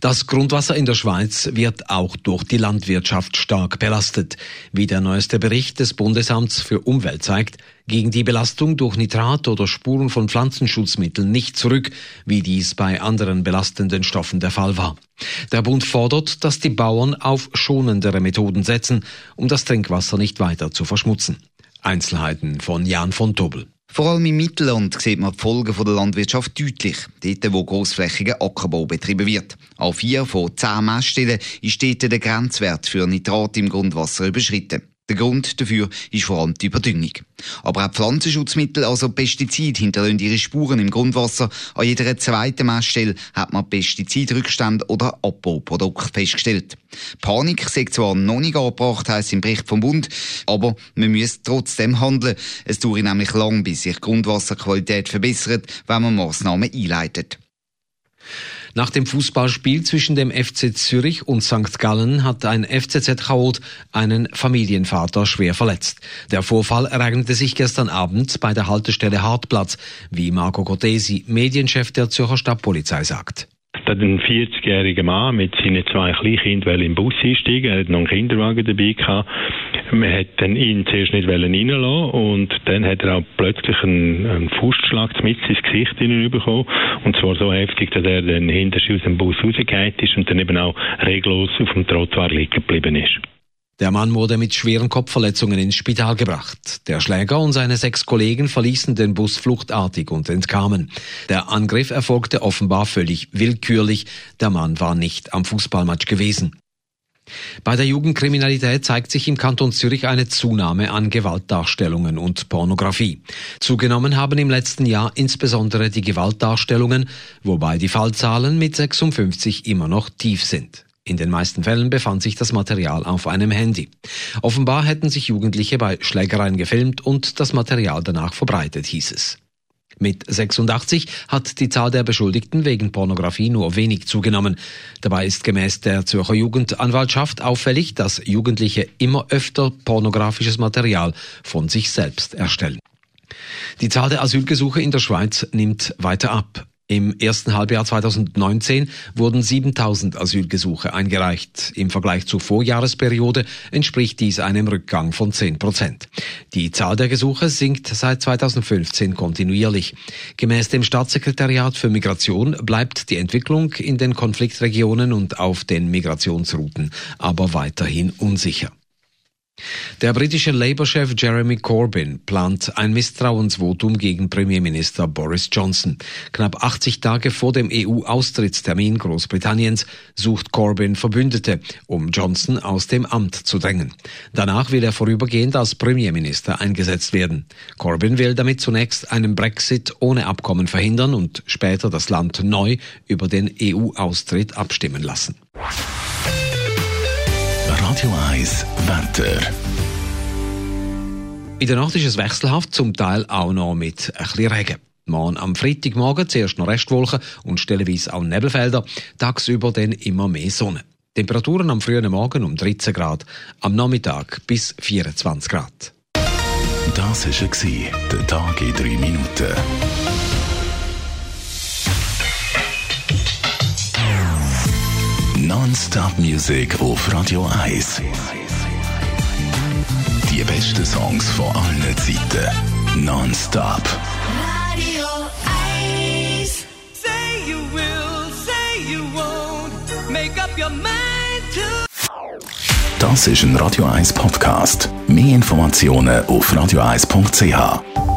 Das Grundwasser in der Schweiz wird auch durch die Landwirtschaft stark belastet. Wie der neueste Bericht des Bundesamts für Umwelt zeigt, gegen die Belastung durch Nitrat oder Spuren von Pflanzenschutzmitteln nicht zurück, wie dies bei anderen belastenden Stoffen der Fall war. Der Bund fordert, dass die Bauern auf schonendere Methoden setzen, um das Trinkwasser nicht weiter zu verschmutzen. Einzelheiten von Jan von Tobel. Vor allem im Mittelland sieht man die Folgen der Landwirtschaft deutlich, dort wo grossflächiger Ackerbau betrieben wird. An vier von zehn Messstellen ist dort der Grenzwert für Nitrat im Grundwasser überschritten. Der Grund dafür ist vor allem die Überdüngung. Aber auch Pflanzenschutzmittel, also Pestizide, hinterlassen ihre Spuren im Grundwasser. An jeder zweiten Messstelle hat man Pestizidrückstände oder Abbauprodukte festgestellt. Panik sei zwar noch nicht angebracht, heisst im Bericht vom Bund, aber man müsse trotzdem handeln. Es dauert nämlich lang, bis sich die Grundwasserqualität verbessert, wenn man Massnahmen einleitet. Nach dem Fußballspiel zwischen dem FC Zürich und St. Gallen hat ein FCZ-Chaot einen Familienvater schwer verletzt. Der Vorfall ereignete sich gestern Abend bei der Haltestelle Hartplatz, wie Marco Cortesi, Medienchef der Zürcher Stadtpolizei, sagt. Da ein 40-jähriger Mann mit seinen zwei Kleinkindern im Bus einsteigen. Er hat noch einen Kinderwagen dabei gehabt. Man hat dann ihn zuerst nicht reinlassen und dann hat er auch plötzlich einen, einen Fußschlag mit ins Gesicht bekommen. Und zwar so heftig, dass er dann hinter aus dem Bus rausgegangen ist und dann eben auch reglos auf dem Trottoir liegen geblieben ist. Der Mann wurde mit schweren Kopfverletzungen ins Spital gebracht. Der Schläger und seine sechs Kollegen verließen den Bus fluchtartig und entkamen. Der Angriff erfolgte offenbar völlig willkürlich. Der Mann war nicht am Fußballmatch gewesen. Bei der Jugendkriminalität zeigt sich im Kanton Zürich eine Zunahme an Gewaltdarstellungen und Pornografie. Zugenommen haben im letzten Jahr insbesondere die Gewaltdarstellungen, wobei die Fallzahlen mit 56 immer noch tief sind. In den meisten Fällen befand sich das Material auf einem Handy. Offenbar hätten sich Jugendliche bei Schlägereien gefilmt und das Material danach verbreitet, hieß es. Mit 86 hat die Zahl der Beschuldigten wegen Pornografie nur wenig zugenommen. Dabei ist gemäß der Zürcher Jugendanwaltschaft auffällig, dass Jugendliche immer öfter pornografisches Material von sich selbst erstellen. Die Zahl der Asylgesuche in der Schweiz nimmt weiter ab. Im ersten Halbjahr 2019 wurden 7000 Asylgesuche eingereicht. Im Vergleich zur Vorjahresperiode entspricht dies einem Rückgang von 10 Prozent. Die Zahl der Gesuche sinkt seit 2015 kontinuierlich. Gemäß dem Staatssekretariat für Migration bleibt die Entwicklung in den Konfliktregionen und auf den Migrationsrouten aber weiterhin unsicher. Der britische Labour-Chef Jeremy Corbyn plant ein Misstrauensvotum gegen Premierminister Boris Johnson. Knapp 80 Tage vor dem EU-Austrittstermin Großbritanniens sucht Corbyn Verbündete, um Johnson aus dem Amt zu drängen. Danach will er vorübergehend als Premierminister eingesetzt werden. Corbyn will damit zunächst einen Brexit ohne Abkommen verhindern und später das Land neu über den EU-Austritt abstimmen lassen. Radio 1 Wetter. In der Nacht ist es wechselhaft, zum Teil auch noch mit ein bisschen Regen. Morgen am Freitagmorgen zuerst noch Restwolken und stellenweise auch Nebelfelder, tagsüber dann immer mehr Sonne. Temperaturen am frühen Morgen um 13 Grad, am Nachmittag bis 24 Grad. Das war der Tag in drei Minuten. Non-Stop-Musik auf Radio 1. Die besten Songs von allen Zeiten. Non-Stop. Radio 1. Say you will, say you won't. Make up your mind to. Das ist ein Radio 1 Podcast. Mehr Informationen auf radio1.ch.